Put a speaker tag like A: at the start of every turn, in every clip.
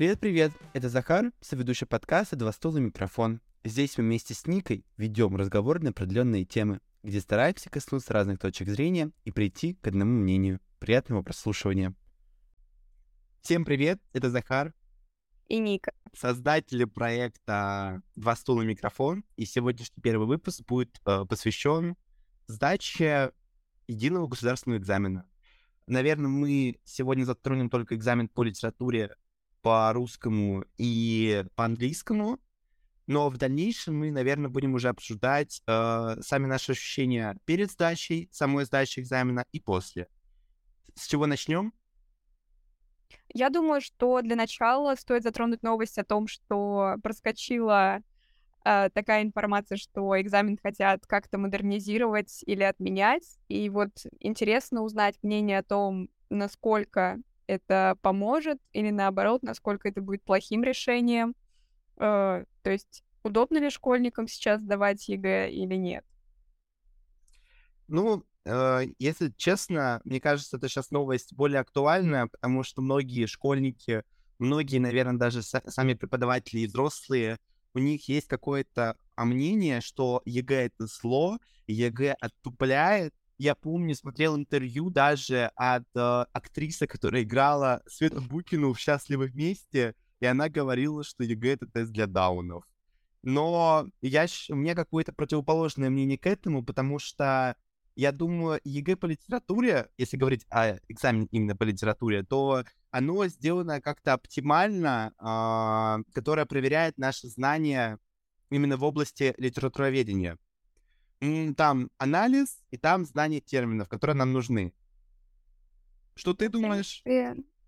A: Привет-привет, это Захар, соведущий подкаста «Два стула микрофон». Здесь мы вместе с Никой ведем разговор на определенные темы, где стараемся коснуться разных точек зрения и прийти к одному мнению. Приятного прослушивания. Всем привет, это Захар.
B: И Ника.
A: Создатели проекта «Два стула микрофон». И сегодняшний первый выпуск будет э, посвящен сдаче единого государственного экзамена. Наверное, мы сегодня затронем только экзамен по литературе, по русскому и по английскому, но в дальнейшем мы, наверное, будем уже обсуждать э, сами наши ощущения перед сдачей, самой сдачей экзамена и после. С чего начнем?
B: Я думаю, что для начала стоит затронуть новость о том, что проскочила э, такая информация, что экзамен хотят как-то модернизировать или отменять. И вот интересно узнать мнение о том, насколько это поможет, или наоборот, насколько это будет плохим решением. Э, то есть удобно ли школьникам сейчас сдавать ЕГЭ или нет?
A: Ну, э, если честно, мне кажется, это сейчас новость более актуальная, потому что многие школьники, многие, наверное, даже сами преподаватели и взрослые, у них есть какое-то мнение, что ЕГЭ это зло, ЕГЭ отупляет. Я помню, смотрел интервью даже от э, актрисы, которая играла Свету Букину в «Счастливы вместе», и она говорила, что ЕГЭ — это тест для даунов. Но я, у меня какое-то противоположное мнение к этому, потому что я думаю, ЕГЭ по литературе, если говорить о экзамене именно по литературе, то оно сделано как-то оптимально, э, которое проверяет наши знания именно в области литературоведения. Там анализ и там знание терминов, которые нам нужны. Что ты думаешь?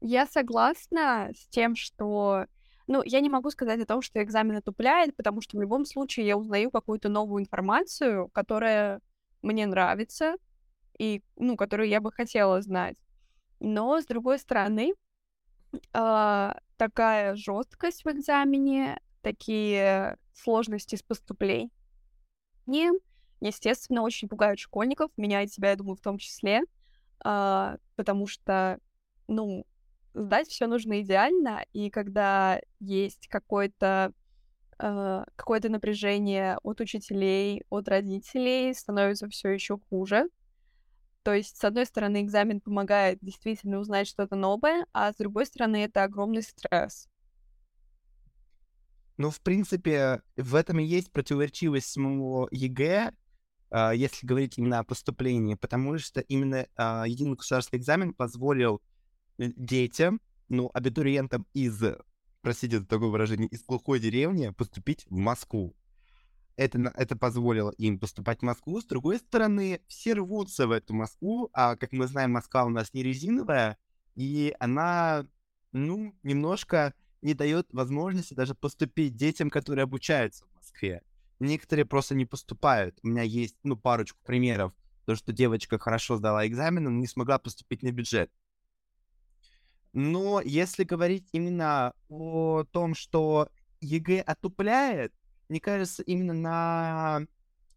B: Я согласна с тем, что... Ну, я не могу сказать о том, что экзамен отупляет, потому что в любом случае я узнаю какую-то новую информацию, которая мне нравится и, ну, которую я бы хотела знать. Но, с другой стороны, э, такая жесткость в экзамене, такие сложности с поступлением, естественно, очень пугают школьников, меня и тебя, я думаю, в том числе, э, потому что, ну, сдать все нужно идеально, и когда есть какой-то э, какое-то напряжение от учителей, от родителей, становится все еще хуже. То есть, с одной стороны, экзамен помогает действительно узнать что-то новое, а с другой стороны, это огромный стресс.
A: Ну, в принципе, в этом и есть противоречивость самого ЕГЭ, а, если говорить именно о поступлении, потому что именно а, единый государственный экзамен позволил э, детям, ну, абитуриентам из, простите за такое выражение, из глухой деревни поступить в Москву это, это позволило им поступать в Москву. С другой стороны, все рвутся в эту Москву, а, как мы знаем, Москва у нас не резиновая, и она, ну, немножко не дает возможности даже поступить детям, которые обучаются в Москве. Некоторые просто не поступают. У меня есть, ну, парочку примеров. То, что девочка хорошо сдала экзамен, но не смогла поступить на бюджет. Но если говорить именно о том, что ЕГЭ отупляет, мне кажется, именно на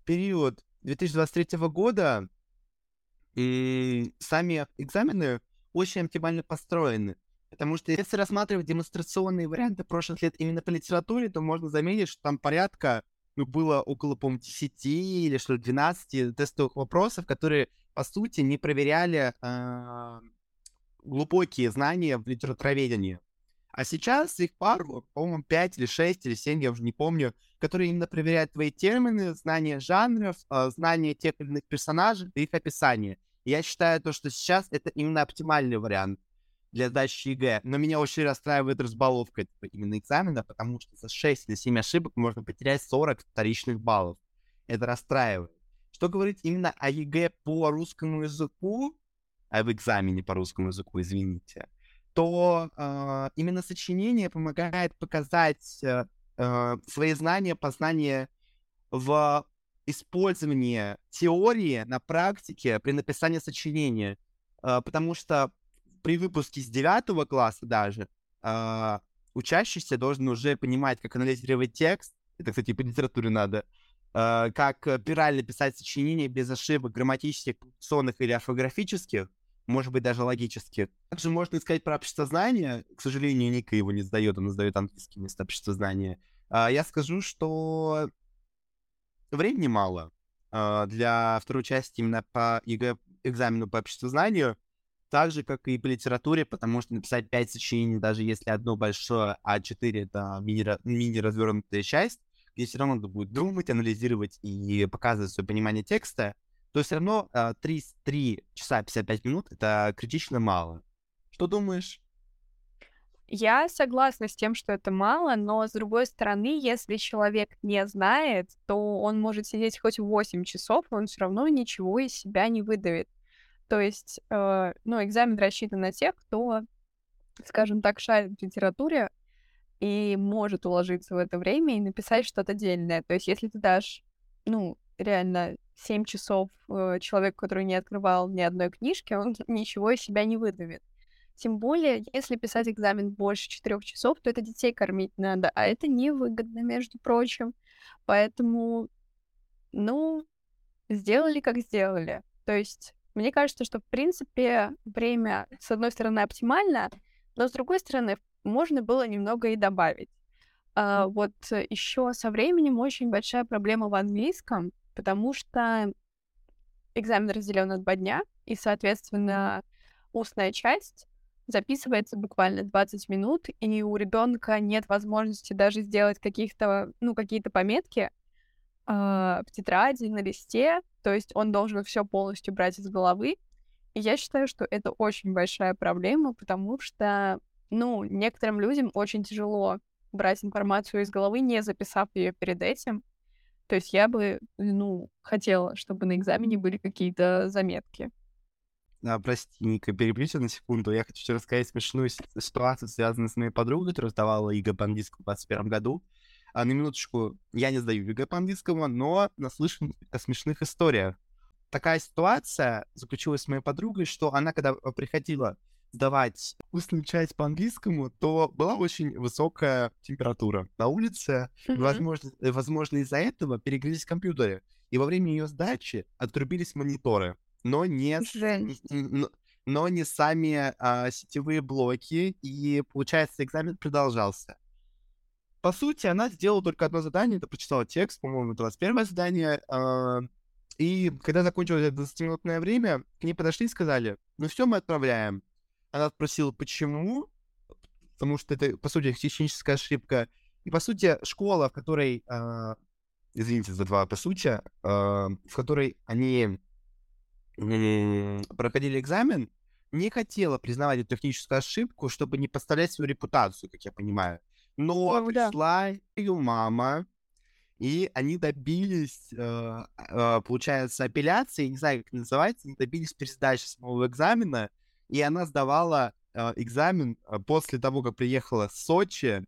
A: период 2023 года и сами экзамены очень оптимально построены. Потому что если рассматривать демонстрационные варианты прошлых лет именно по литературе, то можно заметить, что там порядка, ну, было около, по-моему, 10 или что 12 тестовых вопросов, которые, по сути, не проверяли э, глубокие знания в литературоведении. А сейчас их пару, по-моему, 5 или 6 или 7, я уже не помню, которые именно проверяют твои термины, знание жанров, э, знание тех или иных персонажей и их описание. я считаю то, что сейчас это именно оптимальный вариант для сдачи ЕГЭ. Но меня очень расстраивает разбаловка этого именно экзамена, потому что за 6 или 7 ошибок можно потерять 40 вторичных баллов. Это расстраивает. Что говорить именно о ЕГЭ по русскому языку, а в экзамене по русскому языку, извините, то э, именно сочинение помогает показать э, э, свои знания, познания в использовании теории на практике при написании сочинения. Э, потому что при выпуске с девятого класса даже э, учащийся должен уже понимать, как анализировать текст. Это, кстати, по литературе надо. Э, как правильно писать сочинение без ошибок грамматических, пунктуационных или орфографических может быть, даже логически. Также можно сказать про обществознание. К сожалению, Ника его не сдает, он сдает английский вместо обществознания. А, я скажу, что времени мало а, для второй части именно по ЕГЭ экзамену по обществознанию, так же, как и по литературе, потому что написать 5 сочинений, даже если одно большое, а 4 — это мини-развернутая часть, где все равно надо будет думать, анализировать и показывать свое понимание текста, то все равно 3, а, 3 часа 55 минут — это критично мало. Что думаешь?
B: Я согласна с тем, что это мало, но с другой стороны, если человек не знает, то он может сидеть хоть 8 часов, и он все равно ничего из себя не выдавит. То есть, э, ну, экзамен рассчитан на тех, кто, скажем так, шарит в литературе и может уложиться в это время и написать что-то дельное. То есть, если ты дашь, ну, реально 7 часов э, человеку, который не открывал ни одной книжки, он ничего из себя не выдавит. Тем более, если писать экзамен больше четырех часов, то это детей кормить надо, а это невыгодно, между прочим. Поэтому, ну, сделали как сделали. То есть, мне кажется, что, в принципе, время, с одной стороны, оптимально, но с другой стороны, можно было немного и добавить. А, вот еще со временем очень большая проблема в английском, потому что экзамен разделен на два дня, и, соответственно, устная часть записывается буквально 20 минут, и у ребенка нет возможности даже сделать каких-то, ну, какие-то пометки э, в тетради, на листе, то есть он должен все полностью брать из головы. И я считаю, что это очень большая проблема, потому что, ну, некоторым людям очень тяжело брать информацию из головы, не записав ее перед этим. То есть я бы, ну, хотела, чтобы на экзамене были какие-то заметки.
A: А, прости, Ника, перебью тебя на секунду. Я хочу рассказать смешную ситуацию, связанную с моей подругой, которая сдавала ЕГЭ по английскому в 2021 году. А на минуточку, я не сдаю ЕГЭ по английскому, но наслышан о смешных историях. Такая ситуация заключилась с моей подругой, что она, когда а, приходила сдавать устную часть по английскому, то была очень высокая температура на улице. Mm-hmm. Возможно, э, возможно, из-за этого перегрелись компьютеры. И во время ее сдачи отрубились мониторы но не, но, но не сами а, сетевые блоки, и, получается, экзамен продолжался. По сути, она сделала только одно задание, это прочитала текст, по-моему, 21 задание, а, и когда закончилось 20-минутное время, к ней подошли и сказали, ну все, мы отправляем. Она спросила, почему, потому что это, по сути, техническая ошибка. И, по сути, школа, в которой, э, извините за два по сути, э, в которой они проходили экзамен, не хотела признавать эту техническую ошибку, чтобы не поставлять свою репутацию, как я понимаю. Но О, пришла да. ее мама, и они добились, э, э, получается, апелляции, не знаю, как это называется, они добились пересдачи самого экзамена, и она сдавала э, экзамен э, после того, как приехала в Сочи,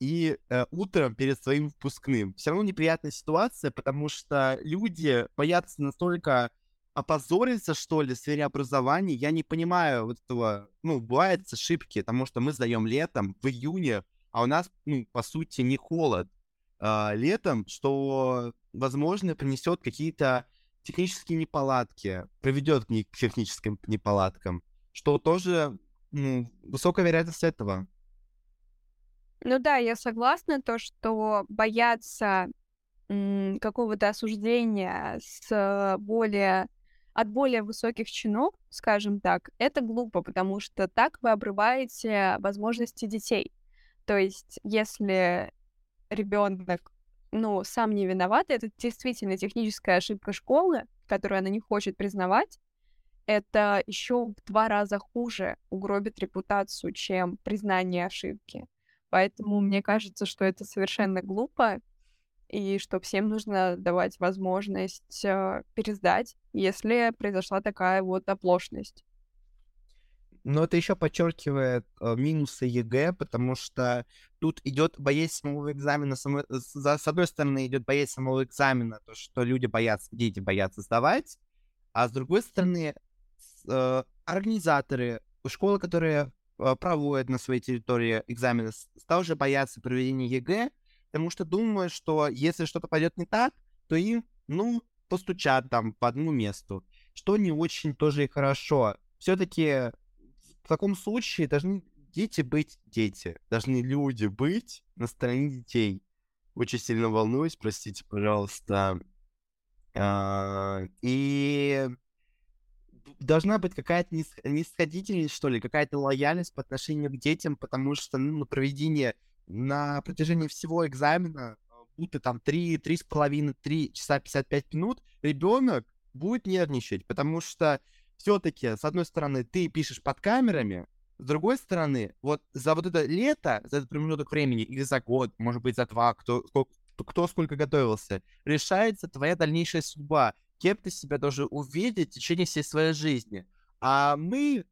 A: и э, утром перед своим выпускным. Все равно неприятная ситуация, потому что люди боятся настолько опозориться, что ли, в сфере образования, я не понимаю вот этого, ну, бывают ошибки, потому что мы сдаем летом, в июне, а у нас, ну, по сути, не холод а, летом, что, возможно, принесет какие-то технические неполадки, приведет к техническим неполадкам, что тоже ну, высокая вероятность этого.
B: Ну да, я согласна, то, что бояться какого-то осуждения с более от более высоких чинов, скажем так, это глупо, потому что так вы обрываете возможности детей. То есть, если ребенок, ну, сам не виноват, это действительно техническая ошибка школы, которую она не хочет признавать, это еще в два раза хуже угробит репутацию, чем признание ошибки. Поэтому мне кажется, что это совершенно глупо, и что всем нужно давать возможность э, пересдать, если произошла такая вот оплошность.
A: Но это еще подчеркивает э, минусы ЕГЭ, потому что тут идет боязнь самого экзамена. Само... За, с одной стороны, идет боязнь самого экзамена, то, что люди боятся, дети боятся сдавать, а с другой стороны, э, организаторы, школы, которые э, проводят на своей территории экзамены, тоже боятся проведения ЕГЭ, потому что думаю, что если что-то пойдет не так, то им, ну, постучат там по одному месту, что не очень тоже и хорошо. все-таки в таком случае должны дети быть дети, должны люди быть на стороне детей. Очень сильно волнуюсь, простите, пожалуйста. А, и должна быть какая-то нисходительность, что ли, какая-то лояльность по отношению к детям, потому что ну, на проведение на протяжении всего экзамена, будто там 3, 3,5, 3 часа 55 минут, ребенок будет нервничать, потому что все-таки, с одной стороны, ты пишешь под камерами, с другой стороны, вот за вот это лето, за этот промежуток времени, или за год, может быть, за два, кто, кто, кто сколько готовился, решается твоя дальнейшая судьба кем ты себя должен увидеть в течение всей своей жизни. А мы,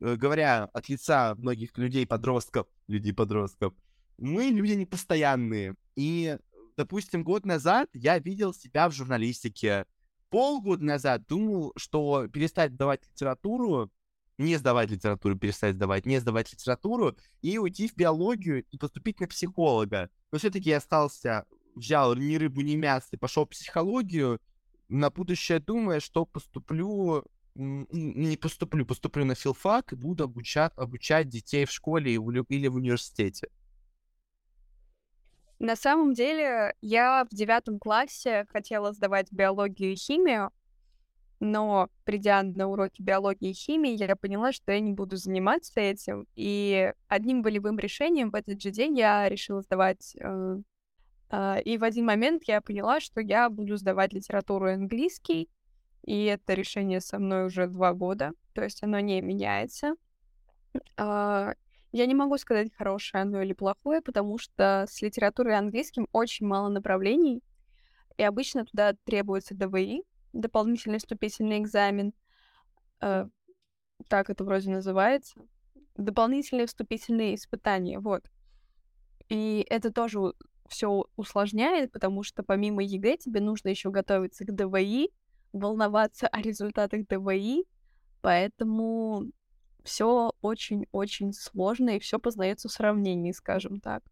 A: э, говоря от лица многих людей-подростков, людей-подростков, мы люди непостоянные. И, допустим, год назад я видел себя в журналистике. Полгода назад думал, что перестать сдавать литературу, не сдавать литературу, перестать сдавать, не сдавать литературу и уйти в биологию и поступить на психолога. Но все-таки я остался, взял ни рыбу, ни мясо и пошел в психологию, на будущее думая, что поступлю, не поступлю, поступлю на филфак и буду обучать, обучать детей в школе или в университете.
B: На самом деле, я в девятом классе хотела сдавать биологию и химию, но придя на уроки биологии и химии, я поняла, что я не буду заниматься этим. И одним волевым решением в этот же день я решила сдавать э, а, и в один момент я поняла, что я буду сдавать литературу и английский, и это решение со мной уже два года, то есть оно не меняется. А, я не могу сказать, хорошее оно или плохое, потому что с литературой английским очень мало направлений, и обычно туда требуется ДВИ, дополнительный вступительный экзамен. А, так это вроде называется. Дополнительные вступительные испытания, вот. И это тоже все усложняет, потому что помимо ЕГЭ тебе нужно еще готовиться к ДВИ, волноваться о результатах ДВИ, поэтому все очень-очень сложно и все познается в сравнении, скажем так.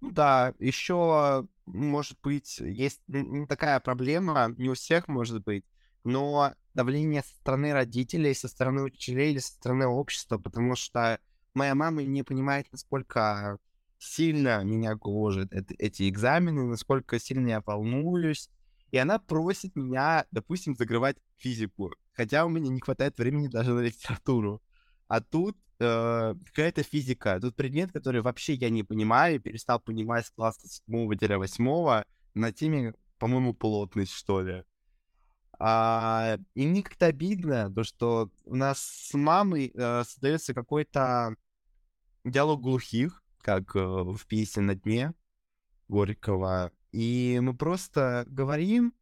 A: Ну да, еще может быть есть такая проблема, не у всех может быть, но давление со стороны родителей, со стороны учителей или со стороны общества, потому что моя мама не понимает, насколько сильно меня гложет эти экзамены, насколько сильно я волнуюсь. И она просит меня, допустим, закрывать физику, хотя у меня не хватает времени даже на литературу. А тут э, какая-то физика, тут предмет, который вообще я не понимаю, перестал понимать с класса 7-8 на теме, по-моему, плотность, что ли. А, и мне как-то обидно, то, что у нас с мамой э, создается какой-то диалог глухих, как э, в песне «На дне» Горького. И мы просто говорим,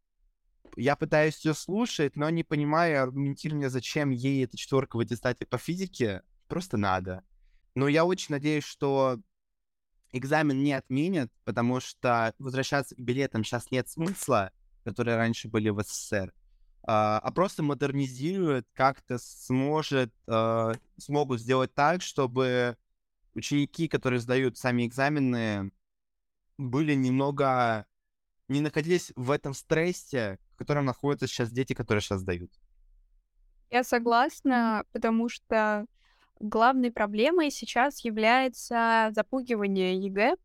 A: я пытаюсь ее слушать, но не понимаю аргументирования, зачем ей эта четверка в аттестате по физике, просто надо. Но я очень надеюсь, что экзамен не отменят, потому что возвращаться к билетам сейчас нет смысла, которые раньше были в СССР, а, а просто модернизируют, как-то сможет, а, смогут сделать так, чтобы ученики, которые сдают сами экзамены, были немного... не находились в этом стрессе, в котором находятся сейчас дети, которые сейчас сдают.
B: Я согласна, потому что главной проблемой сейчас является запугивание ЕГЭ.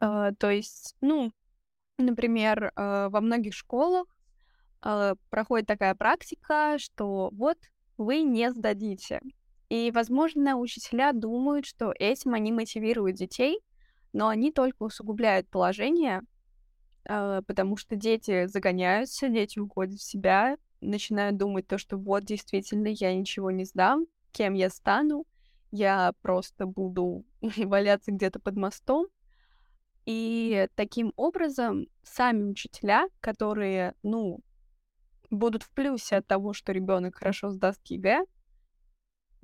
B: Э, то есть, ну, например, э, во многих школах э, проходит такая практика, что вот вы не сдадите. И, возможно, учителя думают, что этим они мотивируют детей, но они только усугубляют положение, э, потому что дети загоняются, дети уходят в себя, начинают думать то, что вот действительно я ничего не сдам, кем я стану, я просто буду валяться где-то под мостом. И таким образом сами учителя, которые, ну, будут в плюсе от того, что ребенок хорошо сдаст ЕГЭ,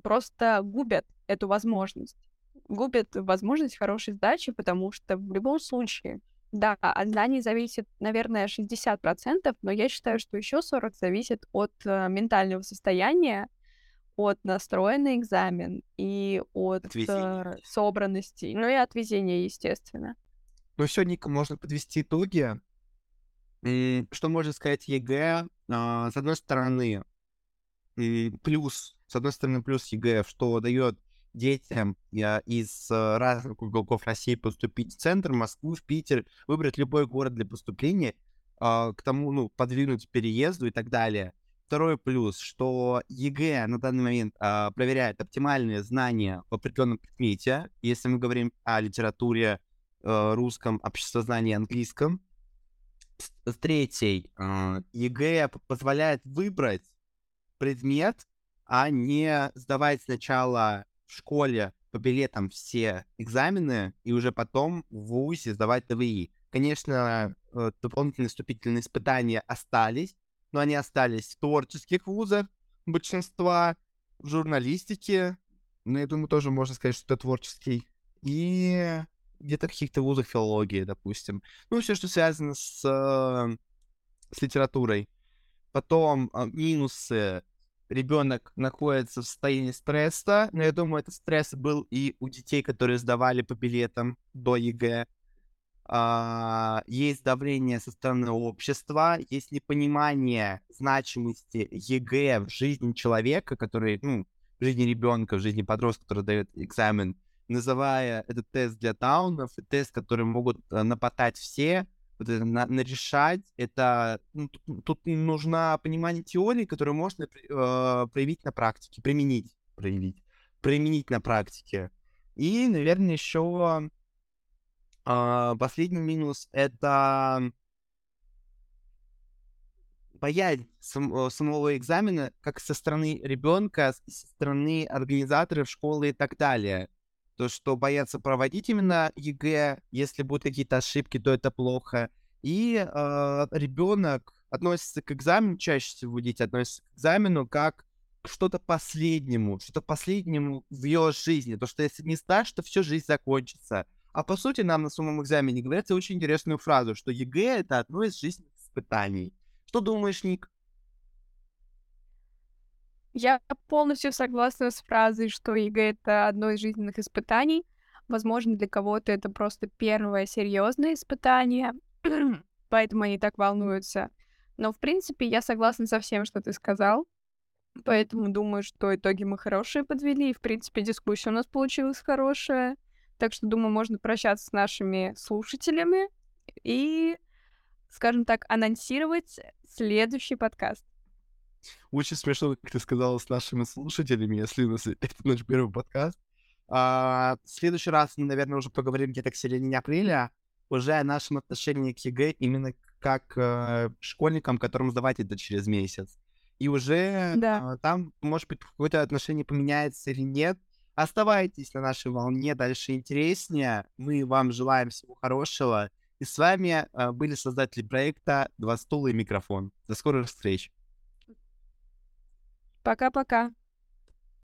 B: просто губят эту возможность. Губят возможность хорошей сдачи, потому что в любом случае, да, от знаний зависит, наверное, 60%, но я считаю, что еще 40% зависит от э, ментального состояния, от настроя на экзамен и от э, собранности, ну и от везения, естественно.
A: Ну все, Ника, можно подвести итоги. Что можно сказать ЕГЭ? А, с одной стороны, плюс, с одной стороны, плюс ЕГЭ, что дает детям из разных уголков России поступить в центр, Москву, в Питер, выбрать любой город для поступления, а, к тому, ну, подвинуть переезду и так далее. Второй плюс, что ЕГЭ на данный момент а, проверяет оптимальные знания в определенном предмете, если мы говорим о литературе, а, русском, обществознании, английском. Третий, а, ЕГЭ позволяет выбрать предмет, а не сдавать сначала в школе по билетам все экзамены и уже потом в ВУЗе сдавать ДВИ. Конечно, э, дополнительные вступительные испытания остались, но они остались в творческих вузах большинства, в журналистике, ну, я думаю, тоже можно сказать, что это творческий, и где-то в каких-то вузах филологии, допустим. Ну, все, что связано с, э, с литературой. Потом э, минусы ребенок находится в состоянии стресса, но я думаю, этот стресс был и у детей, которые сдавали по билетам до ЕГЭ. А, есть давление со стороны общества, есть непонимание значимости ЕГЭ в жизни человека, который, ну, в жизни ребенка, в жизни подростка, который дает экзамен, называя этот тест для таунов, тест, который могут э, нападать все, вот это на, на решать, это ну, тут, тут нужно понимание теории, которую можно э, проявить на практике, применить, проявить, применить на практике. И, наверное, еще э, последний минус это боязнь сам, э, самого экзамена как со стороны ребенка, со стороны организаторов школы и так далее то, что боятся проводить именно ЕГЭ, если будут какие-то ошибки, то это плохо. И э, ребенок относится к экзамену, чаще всего дети относятся к экзамену как к что-то последнему, что-то последнему в ее жизни. То, что если не сдашь, то всю жизнь закончится. А по сути нам на самом экзамене говорят очень интересную фразу, что ЕГЭ — это одно из жизненных испытаний. Что думаешь, Ник?
B: Я полностью согласна с фразой, что ЕГЭ — это одно из жизненных испытаний. Возможно, для кого-то это просто первое серьезное испытание, поэтому они так волнуются. Но, в принципе, я согласна со всем, что ты сказал. Поэтому думаю, что итоги мы хорошие подвели. И, в принципе, дискуссия у нас получилась хорошая. Так что, думаю, можно прощаться с нашими слушателями и, скажем так, анонсировать следующий подкаст.
A: Очень смешно, как ты сказала, с нашими слушателями, если у нас это наш первый подкаст. А, в следующий раз мы, наверное, уже поговорим где-то к середине апреля уже о нашем отношении к ЕГЭ именно как э, школьникам, которым сдавать это через месяц. И уже да. э, там, может быть, какое-то отношение поменяется или нет. Оставайтесь на нашей волне, дальше интереснее. Мы вам желаем всего хорошего. И с вами э, были создатели проекта «Два стула и микрофон». До скорых встреч!
B: Пока-пока.